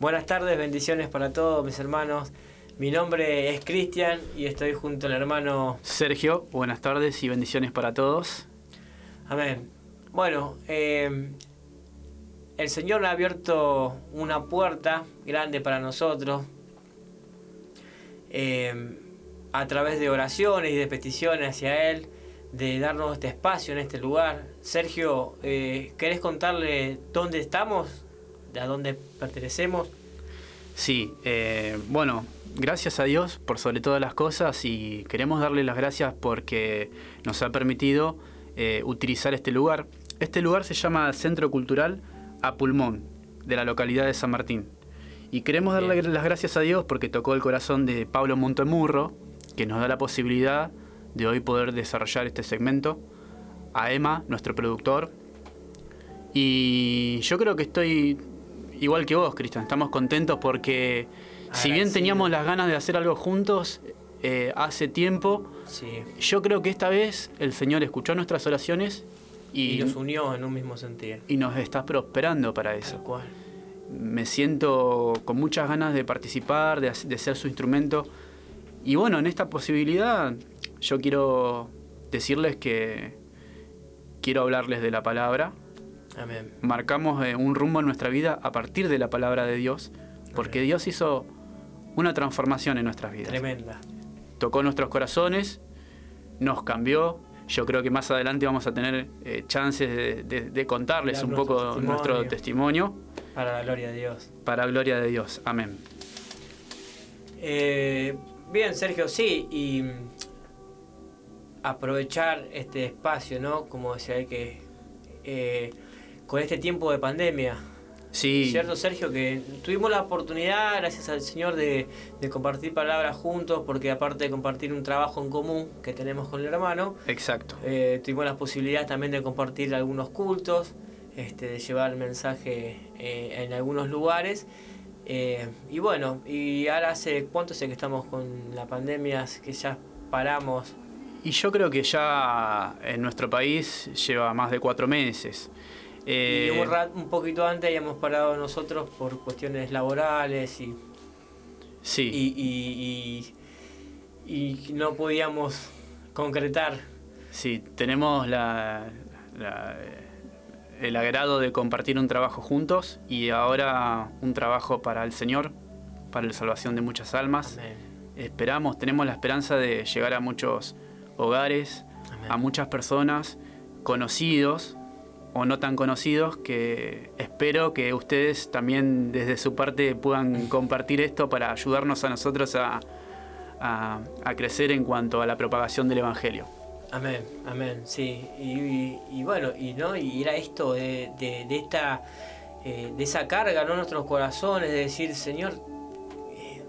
Buenas tardes, bendiciones para todos mis hermanos. Mi nombre es Cristian y estoy junto al hermano Sergio. Buenas tardes y bendiciones para todos. Amén. Bueno, eh, el Señor ha abierto una puerta grande para nosotros eh, a través de oraciones y de peticiones hacia Él, de darnos este espacio en este lugar. Sergio, eh, ¿querés contarle dónde estamos? ¿A dónde pertenecemos? Sí, eh, bueno, gracias a Dios por sobre todas las cosas y queremos darle las gracias porque nos ha permitido utilizar este lugar. Este lugar se llama Centro Cultural a Pulmón, de la localidad de San Martín. Y queremos darle las gracias a Dios porque tocó el corazón de Pablo Montemurro, que nos da la posibilidad de hoy poder desarrollar este segmento, a Emma, nuestro productor. Y yo creo que estoy igual que vos, Cristian, estamos contentos porque si bien teníamos las ganas de hacer algo juntos eh, hace tiempo, yo creo que esta vez el Señor escuchó nuestras oraciones y, nos unió en un mismo sentido. Y nos está prosperando para eso. Me siento con muchas ganas de participar, de, ser su instrumento. Y bueno, en esta posibilidad yo quiero decirles que quiero hablarles de la palabra. Amén. Marcamos eh, un rumbo en nuestra vida a partir de la palabra de Dios, porque Dios hizo una transformación en nuestras vidas. Tremenda. Tocó nuestros corazones, nos cambió, yo creo que más adelante vamos a tener eh, chances de, contarles un poco nuestro testimonio. Para la gloria de Dios. Para la gloria de Dios. Amén. Eh, bien, Sergio, sí, y aprovechar este espacio, ¿no? Como decía, que eh, con este tiempo de pandemia, Sí. ¿Cierto, Sergio? Que tuvimos la oportunidad, gracias al Señor, de, compartir palabras juntos, porque aparte de compartir un trabajo en común que tenemos con el hermano, exacto eh, tuvimos la posibilidad también de compartir algunos cultos, este, de llevar el mensaje eh, en algunos lugares. Eh, y bueno, y ahora hace cuánto sé que estamos con la pandemia, que ya paramos. Y yo creo que ya en nuestro país lleva más de cuatro meses. Eh, y un, poquito antes habíamos parado nosotros por cuestiones laborales y. Sí. Y, y, no podíamos concretar. Sí, tenemos la, el agrado de compartir un trabajo juntos y ahora un trabajo para el Señor, para la salvación de muchas almas. Esperamos, tenemos la esperanza de llegar a muchos hogares, a muchas personas, conocidos, o no tan conocidos que espero que ustedes también desde su parte puedan compartir esto para ayudarnos a nosotros a, crecer en cuanto a la propagación del Evangelio. Amén, amén, sí. Y, bueno, y no, y era esto de, esta eh, de esa carga ¿no? nuestros corazones, de decir, Señor, eh,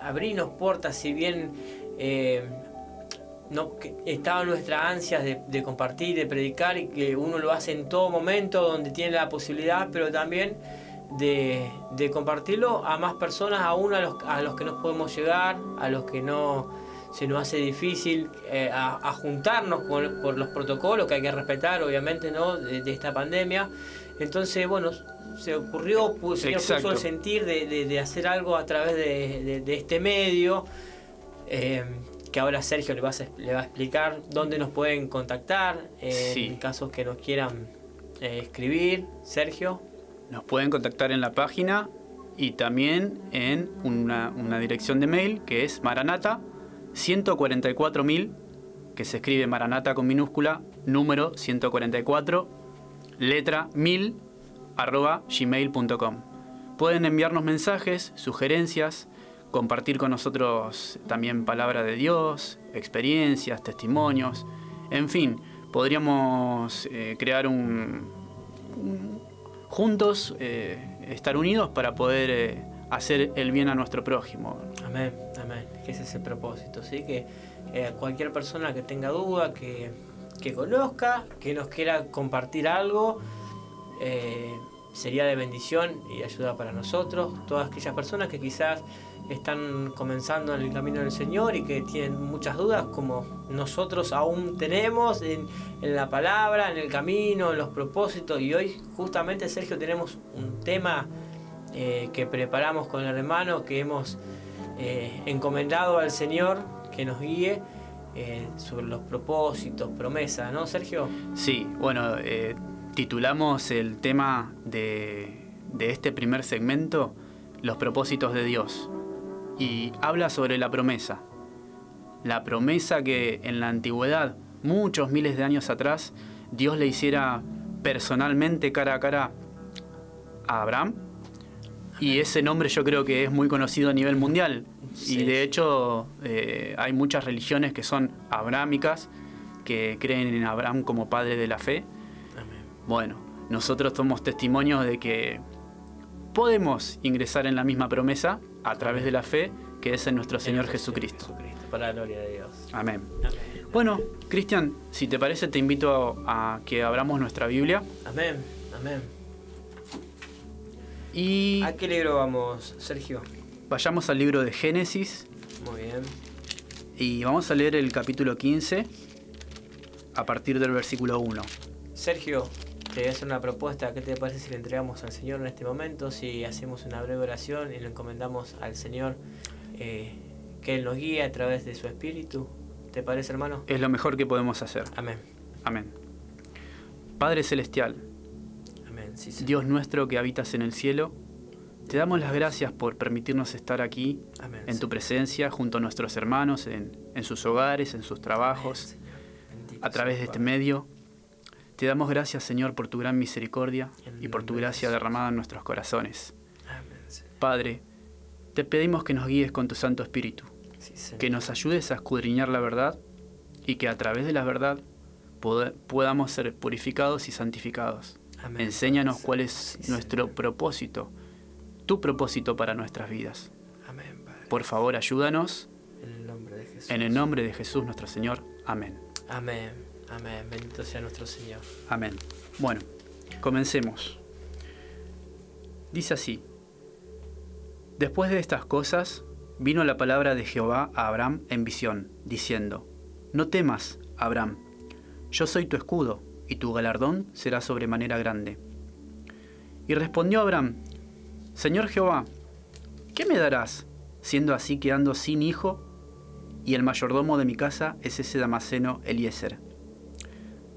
abrinos puertas, si bien eh, no que estaba nuestra ansias de, compartir, de predicar y que uno lo hace en todo momento donde tiene la posibilidad, pero también de, compartirlo a más personas, aún a los, a los que no podemos llegar, a los que no se nos hace difícil eh, a, juntarnos por, los protocolos que hay que respetar, obviamente, ¿no? de, esta pandemia. Entonces, bueno, se ocurrió, Señor puso el sentir de, hacer algo a través de, este medio. Eh, que ahora Sergio le va a, le va a explicar dónde nos pueden contactar en casos que nos quieran eh, escribir. Sergio. Nos pueden contactar en la página y también en una, dirección de mail que es maranata 144.000, que se escribe maranata con minúscula, número 144, letra 1000, arroba gmail.com. Pueden enviarnos mensajes, sugerencias, compartir con nosotros también palabra de Dios, experiencias, testimonios, en fin, podríamos eh, crear un, juntos, eh, estar unidos para poder eh, hacer el bien a nuestro prójimo. Amén, amén, que es ese propósito, ¿sí? que cualquier persona que tenga duda, que, que, conozca, que nos quiera compartir algo, sería de bendición y ayuda para nosotros, todas aquellas personas que quizás están comenzando en el camino del Señor y que tienen muchas dudas como nosotros aún tenemos en, la palabra, en el camino, en los propósitos y hoy justamente Sergio tenemos un tema eh, que preparamos con el hermano, que hemos eh, encomendado al Señor que nos guíe eh, sobre los propósitos, promesas, ¿no, Sergio? Sí, bueno, titulamos el tema de, de este primer segmento, Los propósitos de Dios, y habla sobre la promesa. La promesa que en la antigüedad, muchos miles de años atrás, Dios le hiciera personalmente cara a cara a Abraham. Y ese nombre yo creo que es muy conocido a nivel mundial. Y de hecho eh, hay muchas religiones que son abrámicas, que creen en Abraham como padre de la fe. Bueno, nosotros somos testimonios de que podemos ingresar en la misma promesa a través de la fe que es en nuestro Señor Jesucristo. Jesucristo. Para la gloria de Dios. Amén. Bueno, Cristian, si te parece, te invito a, que abramos nuestra Biblia. Amén, amén. Y ¿A qué libro vamos, Sergio? Vayamos al libro de Génesis. Muy bien. Y vamos a leer el capítulo 15 a partir del versículo 1. Sergio, te voy a hacer una propuesta. ¿Qué te parece si le entregamos al Señor en este momento? Si hacemos una breve oración y le encomendamos al Señor eh, que Él nos guíe a través de su Espíritu. ¿Te parece, hermano? Es lo mejor que podemos hacer. Amén. Amén. Padre Celestial, Amén. Dios nuestro que habitas en el cielo, te damos las gracias por permitirnos estar aquí, en tu presencia, junto a nuestros hermanos, en, sus hogares, en sus trabajos, a través de este medio. Te damos gracias, Señor, por tu gran misericordia y por tu gracia derramada en nuestros corazones. Padre, te pedimos que nos guíes con tu Santo Espíritu que nos ayudes a escudriñar la verdad y que a través de la verdad podamos ser purificados y santificados. Enséñanos cuál es nuestro propósito, tu propósito para nuestras vidas. Por favor, ayúdanos. En el nombre de Jesús. En el nombre de Jesús nuestro Señor. Amén. Amén. Amén. Bendito sea nuestro Señor. Amén. Bueno, comencemos. Dice así. Después de estas cosas, vino la palabra de Jehová a Abraham en visión, diciendo, No temas, Abraham, yo soy tu escudo, y tu galardón será sobremanera grande. Y respondió Abraham, Señor Jehová, ¿qué me darás, siendo así que ando sin hijo, y el mayordomo de mi casa es ese Damaseno Eliezer?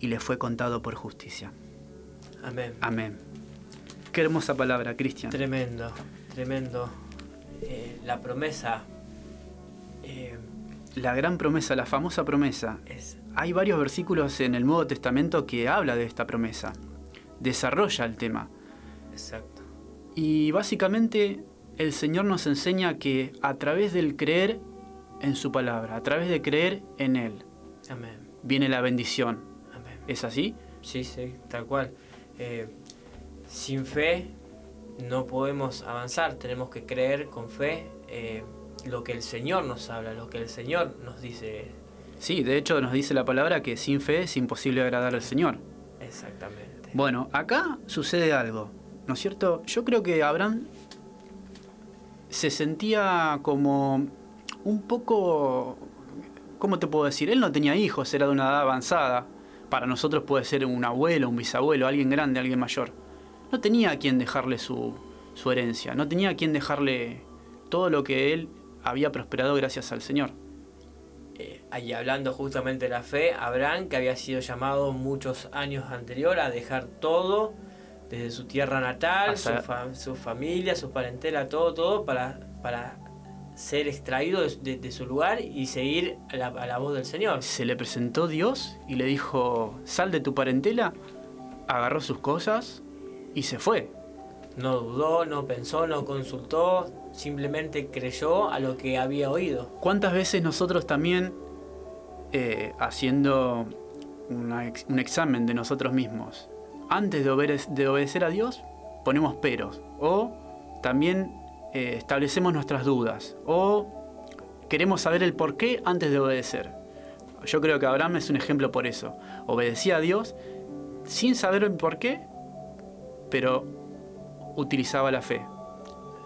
y le fue contado por justicia. Amén. Amén. Qué hermosa palabra, Cristian. Tremendo, tremendo. Eh, la promesa. Eh, la gran promesa, la famosa promesa. Hay varios versículos en el Nuevo Testamento que habla de esta promesa. Desarrolla el tema. Exacto. Y básicamente el Señor nos enseña que a través del creer en su palabra, a través de creer en Él, viene la bendición. ¿Es así? Sí, sí, tal cual. Eh, sin fe no podemos avanzar, tenemos que creer con fe eh, lo que el Señor nos habla, lo que el Señor nos dice. Sí, de hecho nos dice la palabra que sin fe es imposible agradar al Señor. Exactamente. Bueno, acá sucede algo, ¿no es cierto? Yo creo que Abraham se sentía como un poco, ¿cómo te puedo decir? Él no tenía hijos, era de una edad avanzada. Para nosotros puede ser un abuelo, un bisabuelo, alguien grande, alguien mayor no tenía a quien dejarle su, herencia, no tenía a quien dejarle todo lo que él había prosperado gracias al Señor. Eh, ahí hablando justamente de la fe, Abraham, que había sido llamado muchos años anterior a dejar todo, desde su tierra natal, su, familia, su parentela, todo, todo, para, para ser extraído de, su lugar y seguir a la, a la, voz del Señor. Se le presentó Dios y le dijo, sal de tu parentela, agarró sus cosas, y se fue. No dudó, no pensó, no consultó, simplemente creyó a lo que había oído. ¿Cuántas veces nosotros también, eh, haciendo un examen de nosotros mismos, antes de, obedecer a Dios, ponemos peros. O también eh, establecemos nuestras dudas. O queremos saber el por qué antes de obedecer. Yo creo que Abraham es un ejemplo por eso. Obedecía a Dios sin saber el por qué, pero utilizaba la fe.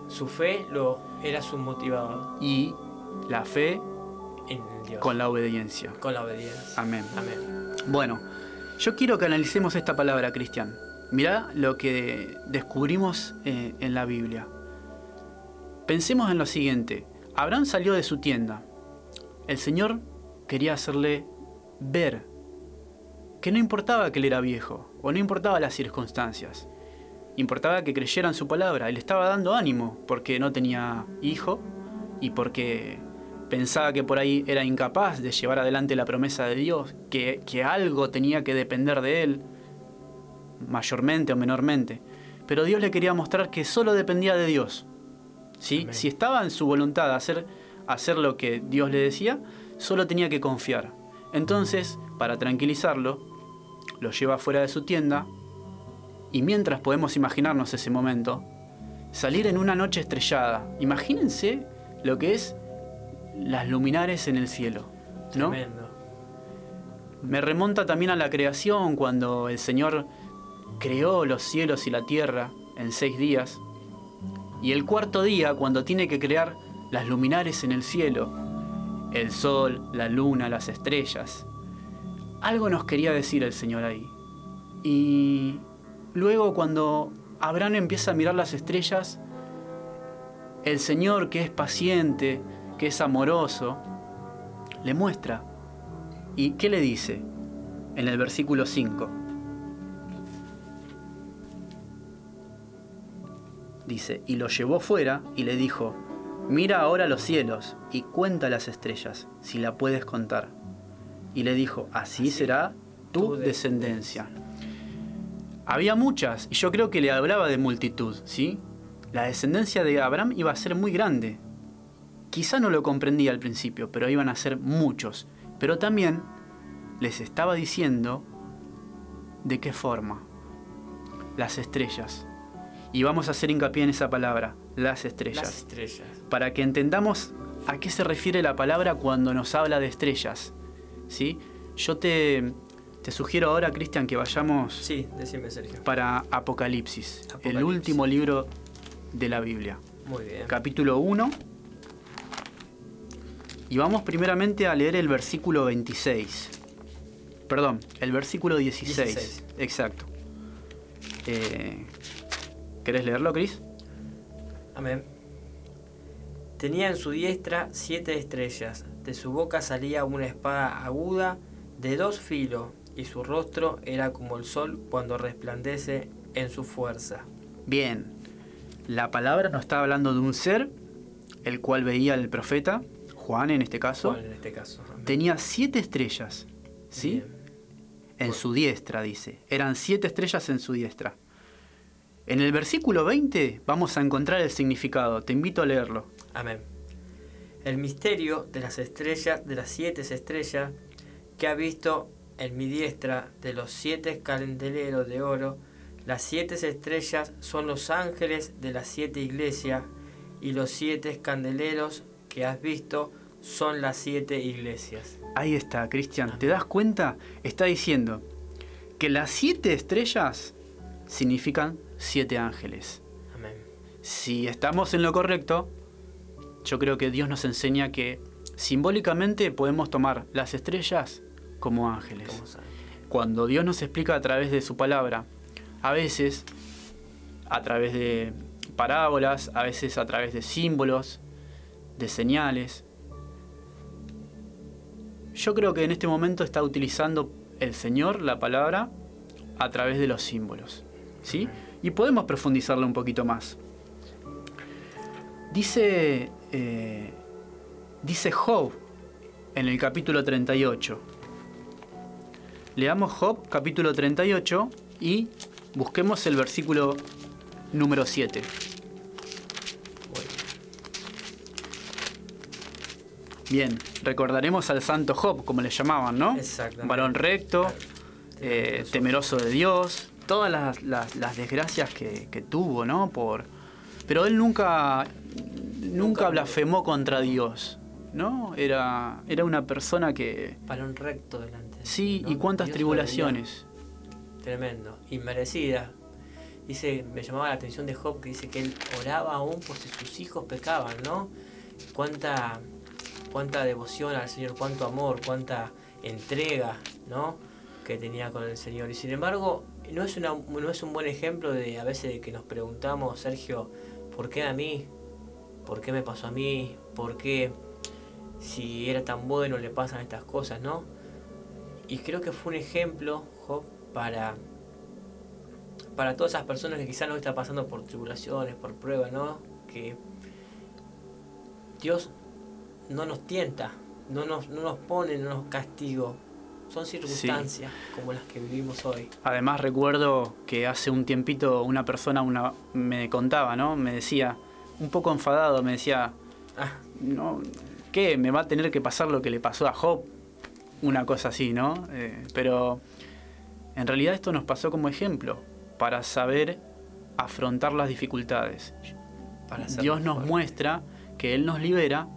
Su fe lo, era su motivador. Y la fe En Dios. con la obediencia. Con la obediencia. Amén. Amén. Bueno, yo quiero que analicemos esta palabra, Cristian. Mirá lo que descubrimos eh, en la Biblia. Pensemos en lo siguiente. Abraham salió de su tienda. El Señor quería hacerle ver que no importaba que él era viejo o no importaba las circunstancias. Importaba que creyera en su palabra. Él estaba dando ánimo porque no tenía hijo y porque pensaba que por ahí era incapaz de llevar adelante la promesa de Dios, que, que algo tenía que depender de él, mayormente o menormente. Pero Dios le quería mostrar que solo dependía de Dios. ¿Sí? Amén. Si estaba en su voluntad hacer, hacer lo que Dios le decía, solo tenía que confiar. Entonces, para tranquilizarlo, lo lleva fuera de su tienda y mientras podemos imaginarnos ese momento, salir en una noche estrellada. Imagínense lo que es las luminares en el cielo, ¿no? Tremendo. Me remonta también a la creación, cuando el Señor creó los cielos y la tierra en seis días. Y el cuarto día, cuando tiene que crear las luminares en el cielo, el sol, la luna, las estrellas. Algo nos quería decir el Señor ahí. Y luego cuando Abraham empieza a mirar las estrellas, el Señor que es paciente, que es amoroso, le muestra ¿Y qué le dice? En el versículo 5. Dice, y lo llevó fuera y le dijo, mira ahora los cielos y cuenta las estrellas, si la puedes contar. Y le dijo, así será tu descendencia. Había muchas, y yo creo que le hablaba de multitud, ¿sí? La descendencia de Abraham iba a ser muy grande. Quizá no lo comprendía al principio, pero iban a ser muchos. Pero también les estaba diciendo de qué forma. Las estrellas. Y vamos a hacer hincapié en esa palabra, las estrellas. Las estrellas. Para que entendamos a qué se refiere la palabra cuando nos habla de estrellas. ¿Sí? Yo te, te sugiero ahora, Cristian, que vayamos Sí, decime, Sergio. para Apocalipsis, el Apocalipsis. último libro de la Biblia. Muy bien. Capítulo 1. Y vamos primeramente a leer el versículo 26. Perdón, el versículo 16. 16. Exacto. Eh, ¿Querés leerlo, Cris? Amén. Tenía en su diestra siete estrellas, de su boca salía una espada aguda de dos filos, y su rostro era como el sol cuando resplandece en su fuerza. Bien. La palabra nos está hablando de un ser, el cual veía el profeta, Juan en este caso. Juan en este caso. Amén. Tenía siete estrellas. ¿Sí? Bien. En su diestra, dice. Eran siete estrellas en su diestra. En el versículo 20 vamos a encontrar el significado. Te invito a leerlo. Amén. El misterio de las estrellas, de las siete estrellas, que ha visto en mi diestra de los siete candeleros de oro, las siete estrellas son los ángeles de las siete iglesias, y los siete candeleros que has visto son las siete iglesias. Ahí está, Cristian. ¿Te das cuenta? Está diciendo que las siete estrellas significan siete ángeles. Amén. Si estamos en lo correcto, yo creo que Dios nos enseña que simbólicamente podemos tomar las estrellas como ángeles. Cuando Dios nos explica a través de su palabra, a veces a través de parábolas, a veces a través de símbolos, de señales. Yo creo que en este momento está utilizando el Señor la palabra a través de los símbolos. ¿Sí? Y podemos profundizarlo un poquito más. Dice, eh, dice Job en el capítulo 38. Leamos Job capítulo 38 y busquemos el versículo número 7. Bien, recordaremos al santo Job, como le llamaban, ¿no? Un varón recto, eh, temeroso de Dios, todas las, las- las desgracias que, que tuvo, ¿no? Por, pero él nunca, nunca Nunca- blasfemó contra Dios, ¿no? Era, era una persona que... Para un recto delante. de Sí, ¿no? y cuántas Dios tribulaciones. Tremendo, inmerecida. Dice, me llamaba la atención de Job que dice que él oraba aún por si sus hijos pecaban, ¿no? Cuánta, cuánta devoción al Señor, cuánto amor, cuánta entrega, ¿no? Que tenía con el Señor. Y sin embargo, no es, una, no es un buen ejemplo de a veces de que nos preguntamos, Sergio, ¿por qué a mí? ¿Por qué me pasó a mí? ¿Por qué si era tan bueno le pasan estas cosas, no? Y creo que fue un ejemplo, Job, para, para todas esas personas que quizás no están pasando por tribulaciones, por pruebas, ¿no? Que Dios no nos tienta, no nos, no nos pone, no nos castiga. Son circunstancias como las que vivimos hoy. Además recuerdo que hace un tiempito una persona una, me contaba, ¿no? Me decía, un poco enfadado, me decía, Ah, no, ¿qué? Me va a tener que pasar lo que le pasó a Job. Una cosa así, ¿no? Eh, pero en realidad esto nos pasó como ejemplo para saber afrontar las dificultades. para Dios nos mejor. muestra que Él nos libera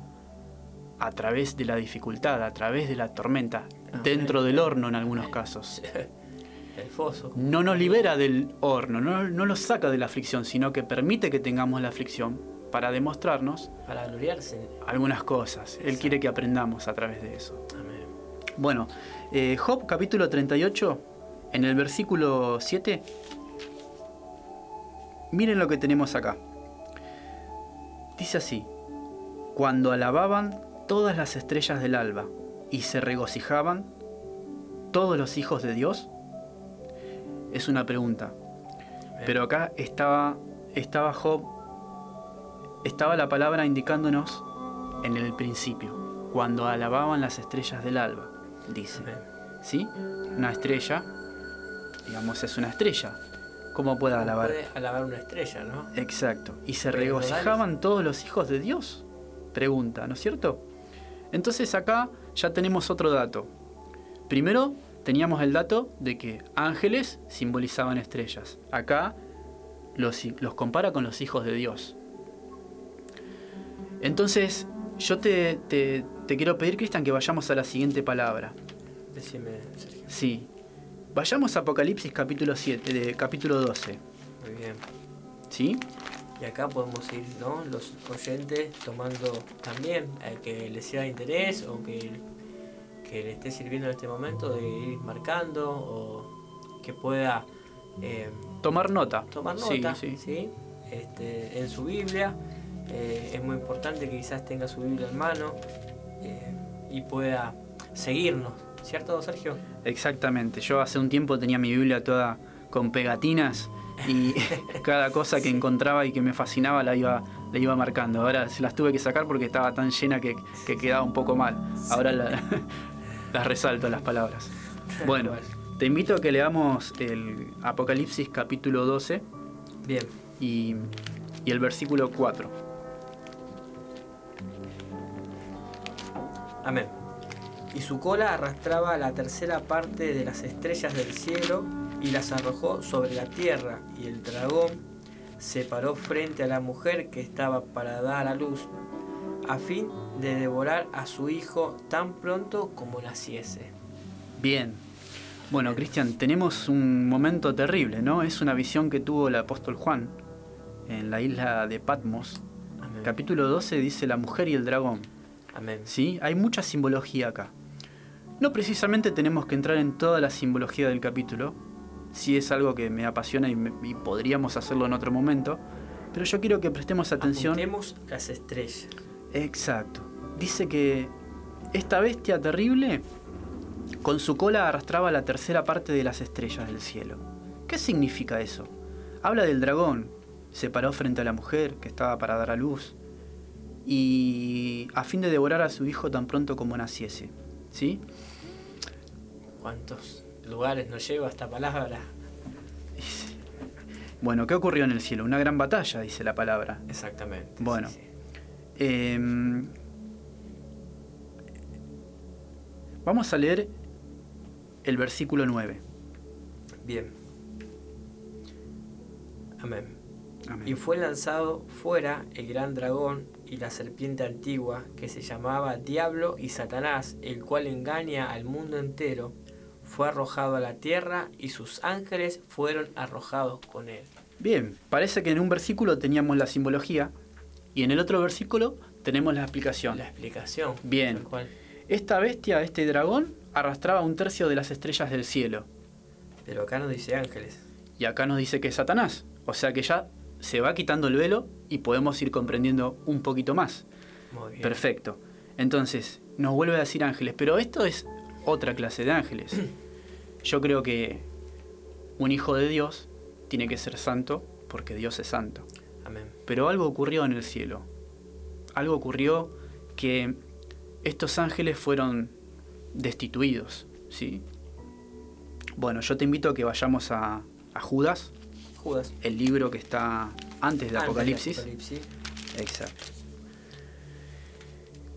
a través de la dificultad, a través de la tormenta. Dentro del horno en algunos casos. El foso. No nos libera del horno, no, no nos saca de la aflicción, sino que permite que tengamos la aflicción para demostrarnos Para gloriarse. algunas cosas. Él Exacto. quiere que aprendamos a través de eso. Amén. Bueno, eh, Job capítulo 38, en el versículo 7, miren lo que tenemos acá. Dice así, cuando alababan todas las estrellas del alba y se regocijaban todos los hijos de Dios, es una pregunta. Pero acá estaba, estaba Job, estaba la palabra indicándonos en el principio, cuando alababan las estrellas del alba, dice. ¿Sí? Una estrella, digamos, es una estrella. ¿Cómo puede ¿Cómo alabar? Puede alabar una estrella, ¿no? Exacto. ¿Y se regocijaban todos los hijos de Dios? Pregunta, ¿no es cierto? Entonces acá ya tenemos otro dato. Primero teníamos el dato de que ángeles simbolizaban estrellas. Acá los, los compara con los hijos de Dios. Entonces yo te, te- te quiero pedir, Cristian, que vayamos a la siguiente palabra. Decime, Sergio. Sí. Vayamos a Apocalipsis capítulo 7, de, capítulo 12. Muy bien. ¿Sí? Y acá podemos ir, ¿no? Los oyentes tomando también eh, que les sea de interés o que, que le esté sirviendo en este momento de ir marcando o que pueda eh, Tomar nota. tomar Sí, sí. ¿sí? Este, en su Biblia. Eh, es muy importante que quizás tenga su Biblia en mano eh, y pueda seguirnos, ¿cierto, Sergio? Exactamente. Yo hace un tiempo tenía mi Biblia toda con pegatinas y cada cosa que encontraba y que me fascinaba la iba, la iba marcando. Ahora se las tuve que sacar porque estaba tan llena que, que quedaba un poco mal. Ahora la- las resalto las palabras. Bueno, te invito a que leamos el Apocalipsis capítulo 12 Bien, y, y el versículo 4. amén. Y su cola arrastraba la tercera parte de las estrellas del cielo y las arrojó sobre la tierra, y el dragón se paró frente a la mujer que estaba para dar a luz, a fin de devorar a su hijo tan pronto como naciese. Bien. Bueno, Cristian, tenemos un momento terrible, ¿no? Es una visión que tuvo el apóstol Juan en la isla de Patmos. Amén. Capítulo 12 dice la mujer y el dragón. Amén. ¿Sí? Hay mucha simbología acá. No precisamente tenemos que entrar en toda la simbología del capítulo. Sí es algo que me apasiona y, me- y podríamos hacerlo en otro momento. Pero yo quiero que prestemos atención. Apuntemos las estrellas. Exacto. Dice que esta bestia terrible con su cola arrastraba la tercera parte de las estrellas del cielo. ¿Qué significa eso? Habla del dragón. Se paró frente a la mujer que estaba para dar a luz. Y a fin de devorar a su hijo tan pronto como naciese. ¿Sí? ¿Cuántos lugares nos lleva esta palabra? Bueno, ¿qué ocurrió en el cielo? Una gran batalla, dice la palabra. Exactamente. Bueno. sí, sí. Em, vamos a leer el versículo 9. Bien. Amén. Amén. Y fue lanzado fuera el gran dragón y la serpiente antigua, que se llamaba Diablo y Satanás, el cual engaña al mundo entero, fue arrojado a la tierra y sus ángeles fueron arrojados con él. Bien, parece que en un versículo teníamos la simbología y en el otro versículo tenemos la explicación. La explicación. Bien. cual. Esta bestia, este dragón, arrastraba un tercio de las estrellas del cielo. Pero acá no dice ángeles. Y acá nos dice que es Satanás. O sea que ya se va quitando el velo y podemos ir comprendiendo un poquito más. Muy bien. Perfecto. Entonces, nos vuelve a decir ángeles, pero esto es otra clase de ángeles. Yo creo que un hijo de Dios tiene que ser santo porque Dios es santo. Amén. Pero algo ocurrió en el cielo. Algo ocurrió que estos ángeles fueron destituidos, ¿sí? Bueno, yo te invito a que vayamos a, a Judas, Judas. el libro que está antes de Antes Apocalipsis. Apocalipsis. Exacto.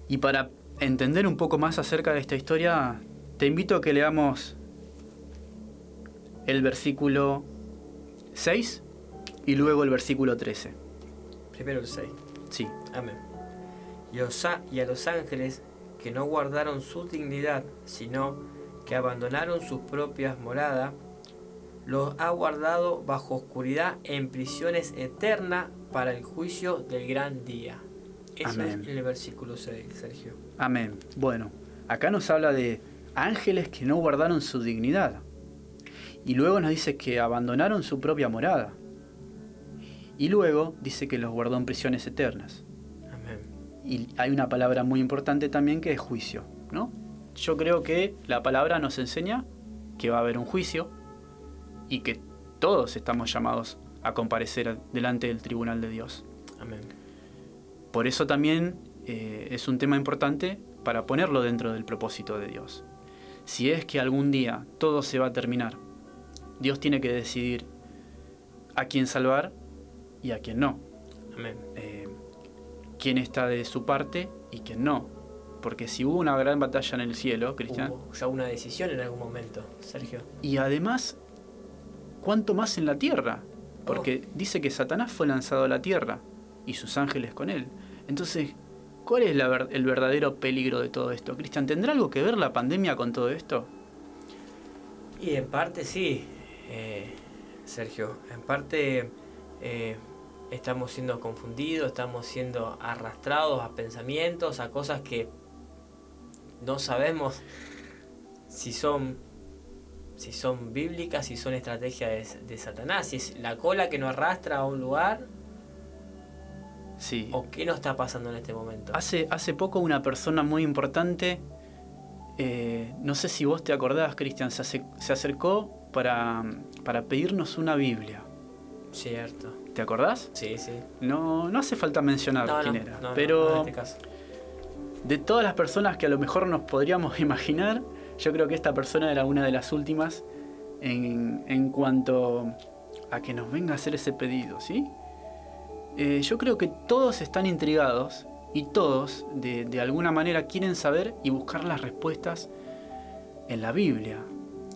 Y para entender un poco más acerca de esta historia, te invito a que leamos el versículo 6 y luego el versículo 13. Primero el 6. Sí, Amén. Y, y a los ángeles que no guardaron su dignidad, sino que abandonaron sus propias moradas, los ha guardado bajo oscuridad en prisiones eternas para el juicio del gran día. Eso Amén. es el versículo 6, Sergio. amén. Bueno, acá nos habla de ángeles que no guardaron su dignidad. Y luego nos dice que abandonaron su propia morada. Y luego dice que los guardó en prisiones eternas. Amén. Y hay una palabra muy importante también que es juicio, ¿no? Yo creo que la palabra nos enseña que va a haber un juicio y que todos estamos llamados a comparecer delante del tribunal de Dios. Amén. Por eso también eh, es un tema importante para ponerlo dentro del propósito de Dios. Si es que algún día todo se va a terminar, Dios tiene que decidir a quién salvar y a quién no. Amén. eh, quién está de su parte y quién no. Porque si hubo una gran batalla en el cielo, Cristian, Hubo ya una decisión en algún momento, Sergio. y además, ¿cuánto más en la tierra? Porque dice que Satanás fue lanzado a la tierra y sus ángeles con él. Entonces, ¿cuál es la ver- el verdadero peligro de todo esto? Cristian, ¿tendrá algo que ver la pandemia con todo esto? Y en parte sí, eh, Sergio. En parte eh, estamos siendo confundidos, estamos siendo arrastrados a pensamientos, a cosas que no sabemos si son si son bíblicas, si son estrategias de, de Satanás, si es la cola que nos arrastra a un lugar Sí. o qué nos está pasando en este momento. Hace, hace poco una persona muy importante, eh, no sé si vos te acordás, Cristian, se, ace- se acercó para, para pedirnos una Biblia. Cierto. ¿Te acordás? Sí, sí. No, no hace falta mencionar No, no, quién era. no, pero en este caso. de todas las personas que a lo mejor nos podríamos imaginar, yo creo que esta persona era una de las últimas en, en cuanto a que nos venga a hacer ese pedido, ¿sí? Eh, yo creo que todos están intrigados y todos, de, de alguna manera, quieren saber y buscar las respuestas en la Biblia,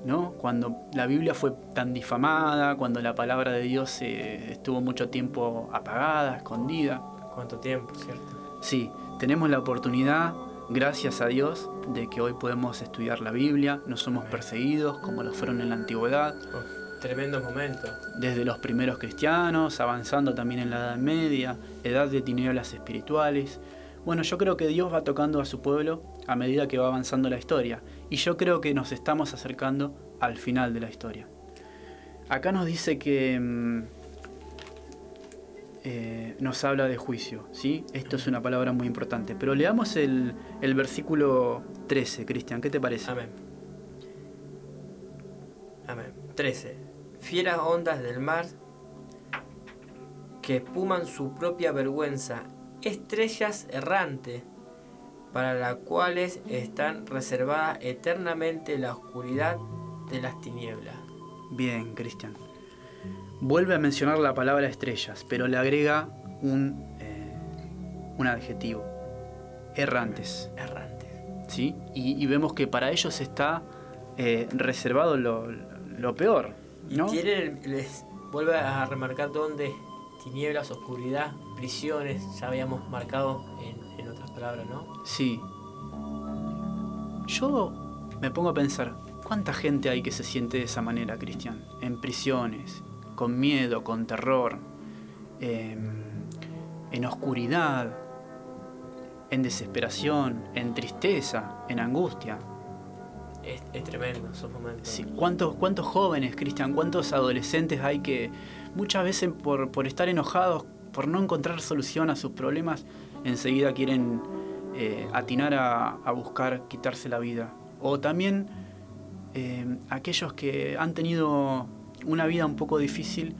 ¿no? Cuando la Biblia fue tan difamada, cuando la palabra de Dios eh, estuvo mucho tiempo apagada, escondida. ¿Cuánto tiempo, cierto? Sí, tenemos la oportunidad, gracias a Dios, de que hoy podemos estudiar la Biblia, no somos perseguidos como lo fueron en la antigüedad, Oh, tremendo momento. desde los primeros cristianos, avanzando también en la Edad Media, edad de tinieblas espirituales. Bueno, yo creo que Dios va tocando a su pueblo a medida que va avanzando la historia, y yo creo que nos estamos acercando al final de la historia. Acá nos dice que mm, eh, nos habla de juicio, ¿sí? Esto es una palabra muy importante. Pero leamos el, el versículo 13, Cristian, ¿qué te parece? Amén. Amén. 13. Fieras ondas del mar que espuman su propia vergüenza, estrellas errantes, para las cuales están reservadas eternamente la oscuridad de las tinieblas. Bien, Cristian. Vuelve a mencionar la palabra estrellas, pero le agrega un, eh, un adjetivo. Errantes. Errantes. ¿sí? Y, y vemos que para ellos está eh, reservado lo, lo peor. Y ¿no? tienen el, el- vuelve a remarcar dónde tinieblas, oscuridad, prisiones, ya habíamos marcado en, en otras palabras, ¿no? Sí. Yo me pongo a pensar, ¿cuánta gente hay que se siente de esa manera, Cristian? En prisiones, con miedo, con terror, em, en oscuridad, en desesperación, en tristeza, en angustia. Es, tremendo esos momentos. Sí. ¿Cuántos, ¿Cuántos jóvenes, Cristian, cuántos adolescentes hay que muchas veces por, por, estar enojados, por no encontrar solución a sus problemas, enseguida quieren eh, atinar a, a, buscar quitarse la vida? O también eh, aquellos que han tenido una vida un poco difícil,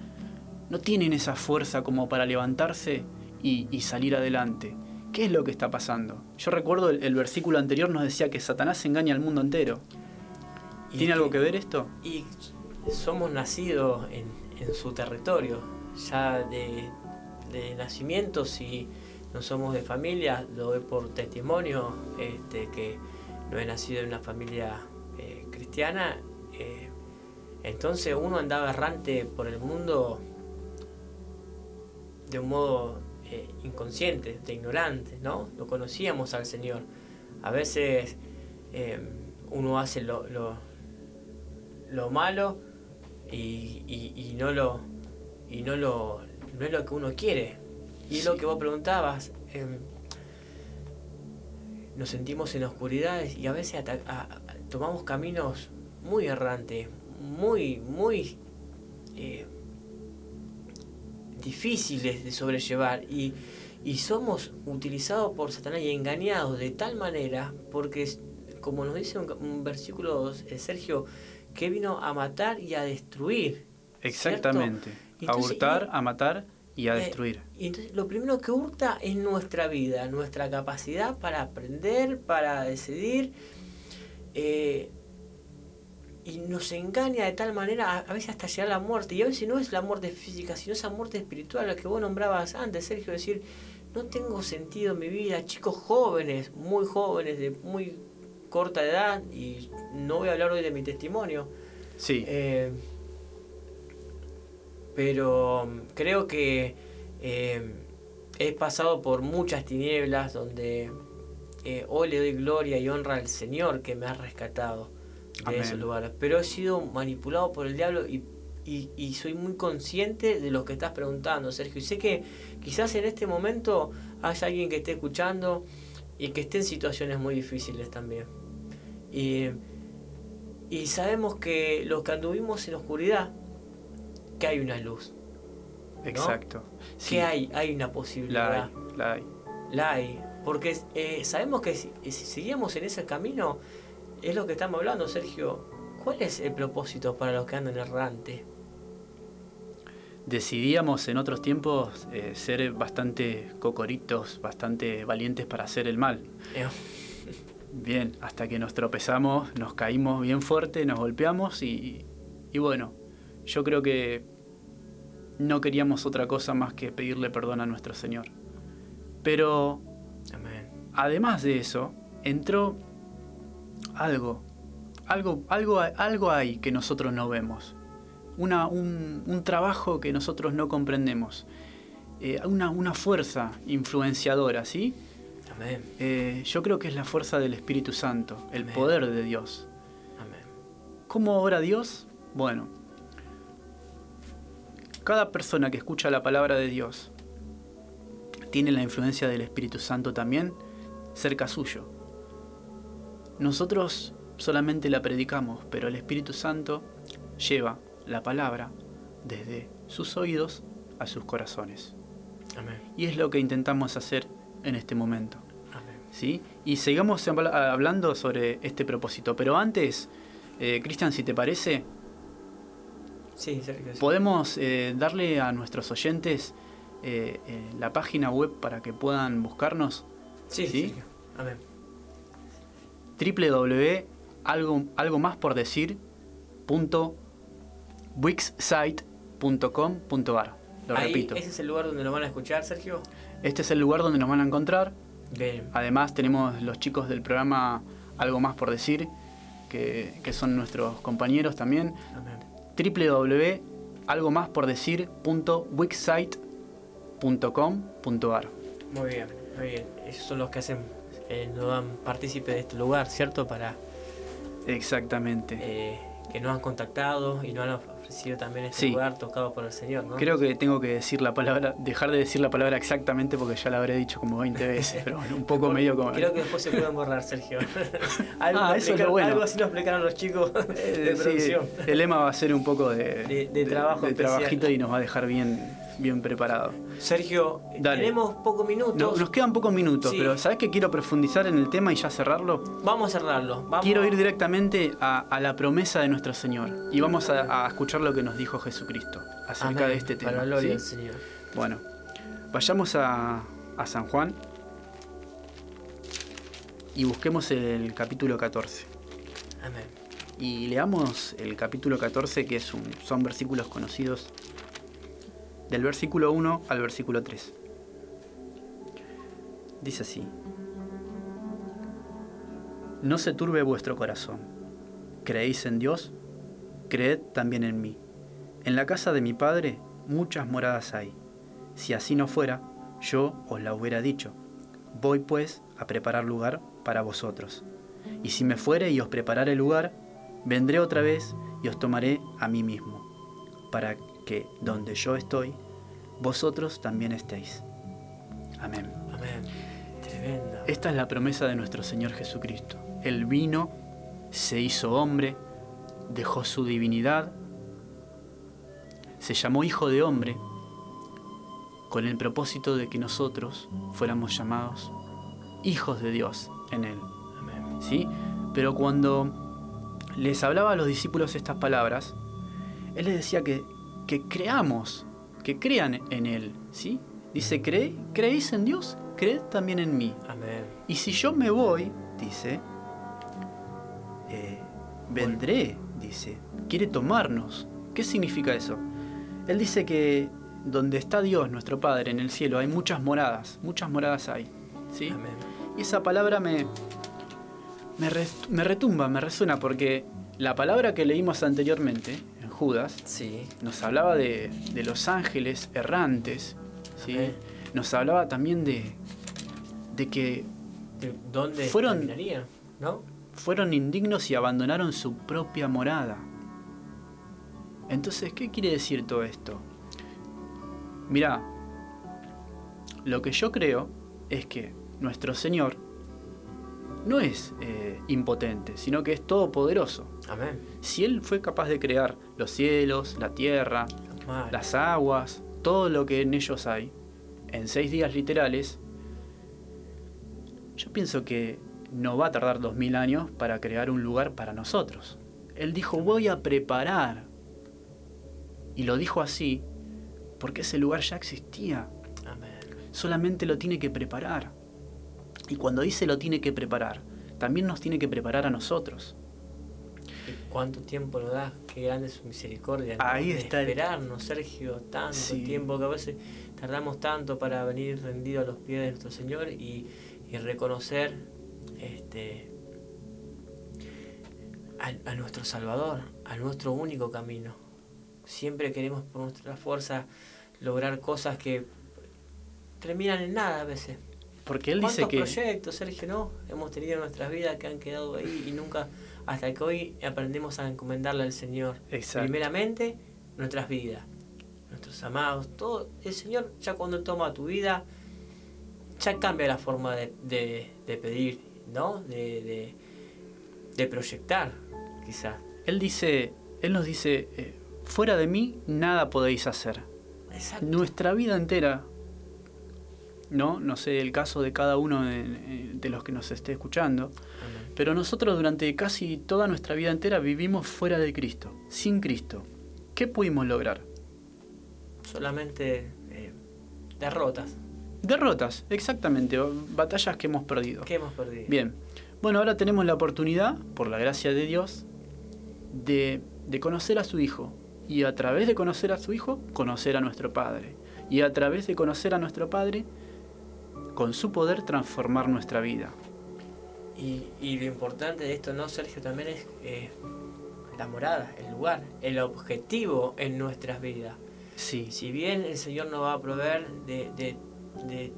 no tienen esa fuerza como para levantarse y, y salir adelante. ¿Qué es lo que está pasando? Yo recuerdo el, el versículo anterior nos decía que Satanás engaña al mundo entero. ¿Tiene algo que ver esto? Y somos nacidos en, en su territorio, ya de, de, nacimiento, si no somos de familia, lo doy por testimonio, este, que no he nacido en una familia eh, cristiana, eh, entonces uno andaba errante por el mundo de un modo eh, inconsciente, de ignorante, ¿no? No conocíamos al Señor. A veces uno hace lo, lo, lo malo y, y, no lo y no lo no es lo que uno quiere. Y sí. es lo que vos preguntabas. Eh, nos sentimos en oscuridad y a veces a, tomamos caminos muy errantes, muy, muy eh, difíciles de sobrellevar y, y, somos utilizados por Satanás y engañados de tal manera, porque como nos dice un, un versículo, eh, Sergio, que vino a matar y a destruir. Exactamente. Entonces, a hurtar, a matar y a eh, destruir. Y entonces lo primero que hurta es nuestra vida, nuestra capacidad para aprender, para decidir. Eh, y nos engaña de tal manera, a, a, veces hasta llegar a la muerte. Y a veces no es la muerte física, sino esa muerte espiritual, la que vos nombrabas antes, Sergio, decir, no tengo sentido en mi vida. Chicos jóvenes, muy jóvenes, de muy corta edad, y no voy a hablar hoy de mi testimonio. Sí. Eh, pero creo que eh, he pasado por muchas tinieblas donde eh, hoy le doy gloria y honra al Señor que me ha rescatado de Amén. esos lugares. Pero he sido manipulado por el diablo y, y, y, soy muy consciente de lo que estás preguntando, Sergio. Y sé que quizás en este momento haya alguien que esté escuchando y que esté en situaciones muy difíciles también. Y, y sabemos que los que anduvimos en oscuridad, que hay una luz. ¿no? Exacto. Sí. Que hay, hay una posibilidad. La hay. La hay. La hay. Porque eh, sabemos que si, si, seguimos en ese camino, es lo que estamos hablando, Sergio. ¿Cuál es el propósito para los que andan errante? Decidíamos en otros tiempos eh, ser bastante cocoritos, bastante valientes para hacer el mal. Eh. Bien, hasta que nos tropezamos, nos caímos bien fuerte, nos golpeamos y, y bueno, yo creo que no queríamos otra cosa más que pedirle perdón a nuestro Señor. Pero, Amén. además de eso, entró algo, algo, algo, algo hay que nosotros no vemos. Una, un, un trabajo que nosotros no comprendemos. Eh, una, una fuerza influenciadora, ¿sí? Amén. Eh, yo creo que es la fuerza del Espíritu Santo, el Amén. poder de Dios. Amén. ¿Cómo obra Dios? Bueno, cada persona que escucha la palabra de Dios tiene la influencia del Espíritu Santo también cerca suyo. Nosotros solamente la predicamos, pero el Espíritu Santo lleva la palabra desde sus oídos a sus corazones. Amén. Y es lo que intentamos hacer en este momento. Amén. ¿Sí? Y sigamos hablando sobre este propósito. Pero antes, eh, Cristian, si te parece, Sí, podemos eh, darle a nuestros oyentes eh, eh, la página web para que puedan buscarnos. Sí, ¿sí? Amén. algo más por decir Lo Ahí, repito. ¿Ese es el lugar donde nos van a escuchar, Sergio? Este es el lugar donde nos van a encontrar. Bien. Además tenemos los chicos del programa Algo más por decir, que, que son nuestros compañeros también. Amén. Algo más por decir wixsite.com.ar. Muy bien, muy bien. Esos son los que hacen, eh, nos dan partícipe de este lugar, ¿cierto? Para Exactamente. eh, que nos han contactado y nos han también este Sí. lugar tocado por el Señor, ¿no? Creo que tengo que decir la palabra, dejar de decir la palabra exactamente porque ya la habré dicho como 20 veces, pero bueno, un poco medio como... Creo que después se pueden borrar, Sergio. algo, Ah, nos eso es lo explicaron- bueno. algo así nos explicaron los chicos Eh, de sí, producción. el lema va a ser un poco de, De- de trabajo de trabajito y nos va a dejar bien, bien preparado. Sergio, Dale. tenemos pocos minutos. No- nos quedan pocos minutos, Sí. pero ¿sabes que quiero profundizar en el tema y ya cerrarlo? Vamos a cerrarlo. Vamos. Quiero ir directamente a, a la promesa de nuestro Señor y vamos a, a escuchar lo que nos dijo Jesucristo acerca Amén. de este tema. Para la gloria ¿sí? del Señor. Bueno, vayamos a, a San Juan y busquemos el capítulo 14. Amén. Y leamos el capítulo 14, que es un- son versículos conocidos, del versículo 1 al versículo 3. Dice así, No se turbe vuestro corazón. ¿Creéis en Dios? Creed también en mí. En la casa de mi Padre muchas moradas hay. Si así no fuera, yo os la hubiera dicho. Voy pues a preparar lugar para vosotros. Y si me fuere y os preparare lugar, vendré otra vez y os tomaré a mí mismo, para que donde yo estoy, vosotros también estéis. Amén. Amén. Tremendo. Esta es la promesa de nuestro Señor Jesucristo. Él vino, se hizo hombre, dejó su divinidad, se llamó Hijo de Hombre, con el propósito de que nosotros fuéramos llamados hijos de Dios en Él. Amén. ¿sí? Pero cuando les hablaba a los discípulos estas palabras, Él les decía que, que creamos, que crean en Él, ¿sí? Dice, ¿Cree, ¿creéis en Dios? Creed también en mí. Amén. Y si yo me voy, dice, eh, vendré, dice, quiere tomarnos. ¿Qué significa eso? Él dice que donde está Dios, nuestro Padre, en el cielo, hay muchas moradas, muchas moradas hay. ¿sí? Amén. Y esa palabra me, me, re- me retumba, me resuena, porque la palabra que leímos anteriormente, en Judas, Sí. nos hablaba de, de los ángeles errantes, ¿sí? Nos hablaba también de, de que ¿De ¿Dónde Fueron-? ¿No? fueron indignos y abandonaron su propia morada. Entonces, ¿qué quiere decir todo esto? Mirá, lo que yo creo es que nuestro Señor no es eh, impotente, sino que es todopoderoso. Amén. Si Él fue capaz de crear los cielos, la tierra, las aguas, todo lo que en ellos hay, en seis días literales, yo pienso que no va a tardar dos mil años para crear un lugar para nosotros. Él dijo, voy a preparar. Y lo dijo así porque ese lugar ya existía. Amén. Solamente lo tiene que preparar. Y cuando dice lo tiene que preparar, también nos tiene que preparar a nosotros. ¿Y ¿Cuánto tiempo nos da? Qué grande es su misericordia. ¿no? Ahí está Esperarnos, Sergio, tanto Sí. tiempo que a veces tardamos tanto para venir rendido a los pies de nuestro Señor y, y reconocer este, a, a nuestro Salvador, a nuestro único camino. Siempre queremos por nuestra fuerza lograr cosas que terminan en nada a veces. Porque Él dice ¿Cuántos que... proyectos, Sergio, no? Hemos tenido en nuestras vidas que han quedado ahí y nunca, hasta que hoy aprendemos a encomendarle al Señor. Exacto. Primeramente, nuestras vidas, nuestros amados, todo. El Señor ya cuando toma tu vida, ya cambia la forma de, de- de pedir, ¿no? De, de, proyectar, quizás. Él dice, Él nos dice, eh, fuera de mí nada podéis hacer. Exacto. Nuestra vida entera, no, no sé el caso de cada uno de, eh, de los que nos esté escuchando, pero nosotros durante casi toda nuestra vida entera vivimos fuera de Cristo, sin Cristo. ¿Qué pudimos lograr? Solamente eh, derrotas. Derrotas, exactamente, batallas que hemos perdido. ¿Qué hemos perdido? Bien, bueno, ahora tenemos la oportunidad, por la gracia de Dios, de, de conocer a su Hijo. Y a través de conocer a su Hijo, conocer a nuestro Padre. Y a través de conocer a nuestro Padre, con su poder transformar nuestra vida. Y, y lo importante de esto, ¿no, Sergio? También es eh, la morada, el lugar, el objetivo en nuestras vidas. Sí. Si bien el Señor nos va a proveer de, de, de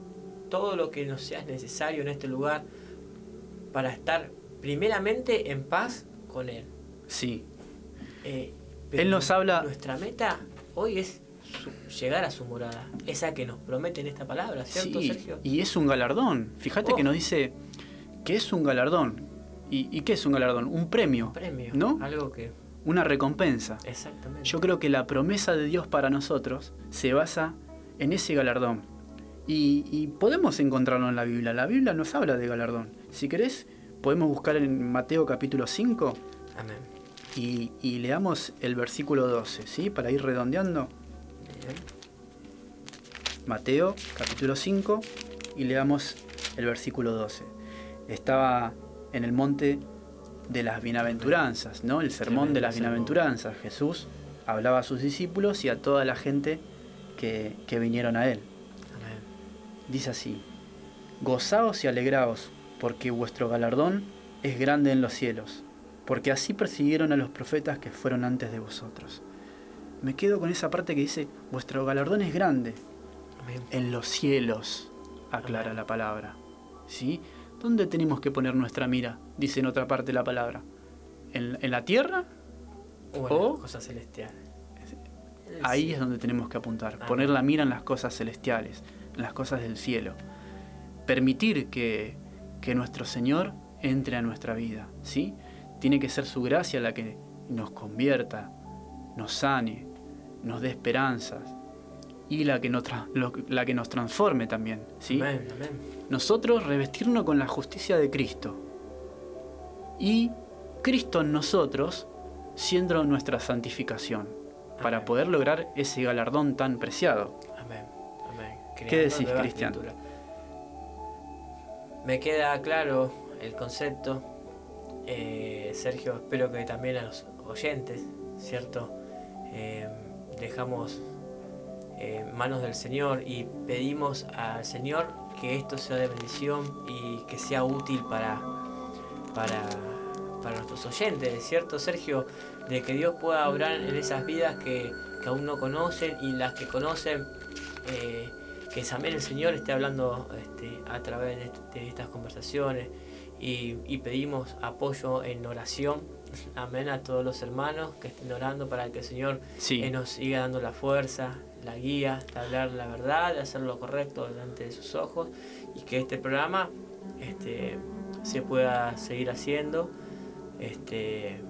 todo lo que nos sea necesario en este lugar para estar primeramente en paz con Él. Sí. Eh, Él nos habla- Nuestra meta hoy es su- llegar a su morada, esa que nos promete en esta palabra, ¿cierto, Sí, Sergio? y es un galardón. Fíjate Oh. que nos dice que es un galardón. ¿Y, y qué es un galardón? Un premio, Premio, ¿no? algo que. una recompensa. Exactamente. Yo creo que la promesa de Dios para nosotros se basa en ese galardón. Y, y podemos encontrarlo en la Biblia. La Biblia nos habla de galardón. Si querés, podemos buscar en Mateo capítulo 5 Amén. y, y leamos el versículo 12, ¿sí? Para ir redondeando. Mateo capítulo 5 y leamos el versículo 12. Estaba en el monte de las bienaventuranzas, ¿no? El sermón de las bienaventuranzas. Jesús hablaba a sus discípulos y a toda la gente que, que vinieron a él. Amén. Dice así, Gozaos y alegraos, porque vuestro galardón es grande en los cielos, porque así persiguieron a los profetas que fueron antes de vosotros. Me quedo con esa parte que dice, vuestro galardón es grande, Amén. en los cielos, aclara Amén. la palabra. ¿Sí? ¿Dónde tenemos que poner nuestra mira? Dice en otra parte la palabra. ¿En, en la tierra? O en O- las cosas celestiales. Ahí cielo. es donde tenemos que apuntar. Amén. Poner la mira en las cosas celestiales, en las cosas del cielo. Permitir que, que nuestro Señor entre a nuestra vida. ¿sí? Tiene que ser su gracia la que nos convierta, nos sane, nos dé esperanzas y la que nos, lo- la que nos transforme también. ¿sí? Amén, amén. nosotros revestirnos con la justicia de Cristo. Y Cristo en nosotros siendo nuestra santificación, para poder lograr ese galardón tan preciado. Amén. Amén. ¿Qué decís, Cristian? Me queda claro el concepto. Eh, Sergio, espero que también a los oyentes, ¿cierto? Eh, dejamos eh, manos del Señor y pedimos al Señor que esto sea de bendición y que sea útil para, para, para nuestros oyentes, ¿cierto, Sergio? De que Dios pueda obrar en esas vidas que, que aún no conocen y las que conocen, eh, que también el Señor esté hablando este, a través de, de estas conversaciones y, y pedimos apoyo en oración. Amén a todos los hermanos que estén orando para que el Señor Sí, que nos siga dando la fuerza, la guía, de hablar la verdad, de hacer lo correcto delante de sus ojos y que este programa este, se pueda seguir haciendo este,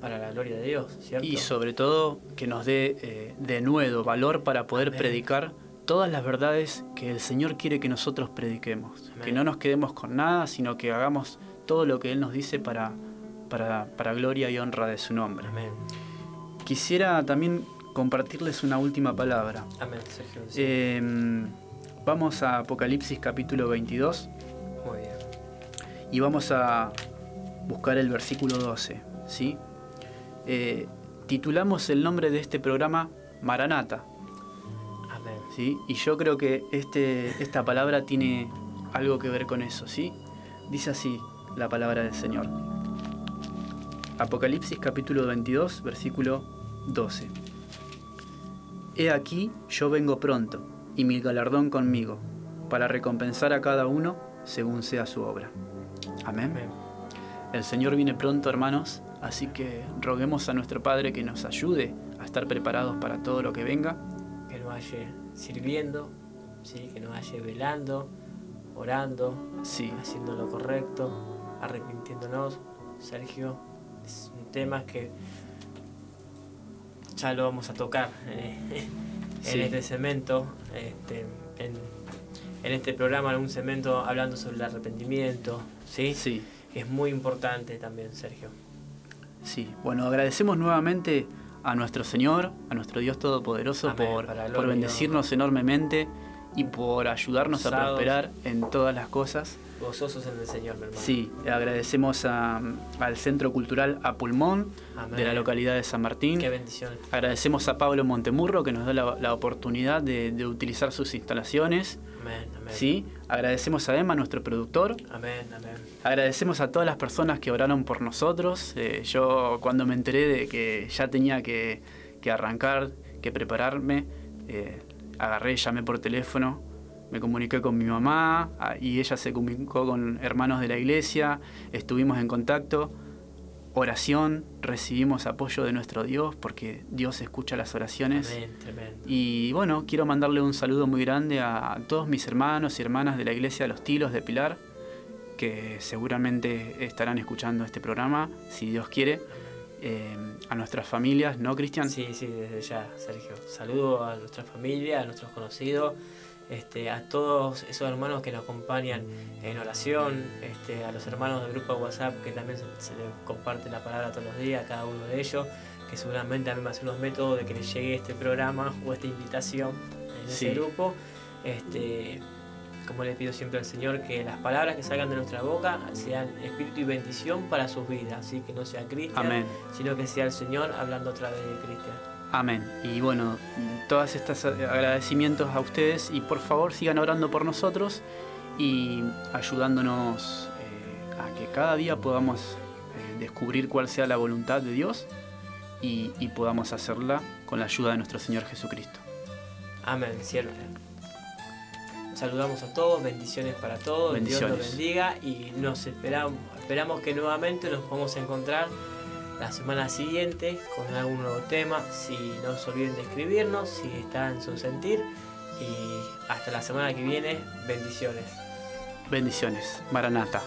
para la gloria de Dios, ¿cierto? y sobre todo que nos dé eh, de nuevo valor para poder Amén. predicar todas las verdades que el Señor quiere que nosotros prediquemos. Amén. Que no nos quedemos con nada, sino que hagamos todo lo que Él nos dice para, para, para gloria y honra de su nombre. Amén. Quisiera también compartirles una última palabra. Amén, Sergio. sí. Eh, vamos a Apocalipsis capítulo 22 Muy bien. y vamos a buscar el versículo 12. ¿sí? Eh, titulamos el nombre de este programa Maranata. Amén. ¿sí? Y yo creo que este, esta palabra tiene algo que ver con eso. ¿sí? Dice así la palabra del Señor. Apocalipsis capítulo 22, versículo 12. He aquí, yo vengo pronto, y mi galardón conmigo, para recompensar a cada uno según sea su obra. Amén. Amén. El Señor viene pronto, hermanos, así que roguemos a nuestro Padre que nos ayude a estar preparados para todo lo que venga. Que nos haya sirviendo, ¿sí? que nos haya velando, orando, Sí, haciendo lo correcto, arrepintiéndonos. Sergio, es un tema que ya lo vamos a tocar eh, en Sí. este cemento, este, en, en este programa, algún cemento hablando sobre el arrepentimiento. ¿sí? sí, Es muy importante también, Sergio. sí. Bueno, agradecemos nuevamente a nuestro Señor, a nuestro Dios Todopoderoso Amén, por, por bendecirnos enormemente y por ayudarnos a prosperar en todas las cosas. Gozosos en el Señor, mi hermano. Sí, agradecemos a- al Centro Cultural A Pulmón Amén. de la localidad de San Martín. Qué bendición. Agradecemos a Pablo Montemurro que nos da la, la oportunidad de, de utilizar sus instalaciones. Amén, amén. Sí, agradecemos a Emma, nuestro productor. Amén, amén. Agradecemos a todas las personas que oraron por nosotros. Eh, yo cuando me enteré de que ya tenía que, que arrancar, que prepararme, eh, agarré, llamé por teléfono, me comuniqué con mi mamá ah, y ella se comunicó con hermanos de la iglesia, estuvimos en contacto, oración, recibimos apoyo de nuestro Dios porque Dios escucha las oraciones. Tremendo. Y bueno, quiero mandarle un saludo muy grande a todos mis hermanos y hermanas de la iglesia de los Tilos de Pilar, que seguramente estarán escuchando este programa, si Dios quiere. Eh, a nuestras familias, ¿no, Cristian? Sí, sí, desde ya, Sergio. Saludo a nuestra familia, a nuestros conocidos, este, a todos esos hermanos que nos acompañan en oración, este, a los hermanos del grupo de WhatsApp que también se, se les comparte la palabra todos los días, a cada uno de ellos, que seguramente también va a ser unos métodos de que les llegue este programa o esta invitación en Sí. ese grupo. Este, como les pido siempre al Señor, que las palabras que salgan de nuestra boca sean espíritu y bendición para sus vidas, así que no sea Cristian, Amén. sino que sea el Señor hablando a través de Cristian. Amén. Y bueno, todos estos agradecimientos a ustedes y por favor sigan orando por nosotros y ayudándonos eh, a que cada día podamos eh, descubrir cuál sea la voluntad de Dios y, y podamos hacerla con la ayuda de nuestro Señor Jesucristo. Amén, siempre. Saludamos a todos, bendiciones para todos, Dios los bendiga y nos esperamos, esperamos que nuevamente nos podamos encontrar la semana siguiente con algún nuevo tema. Si no se olviden de escribirnos, si está en su sentir y hasta la semana que viene, bendiciones. Bendiciones. Maranata.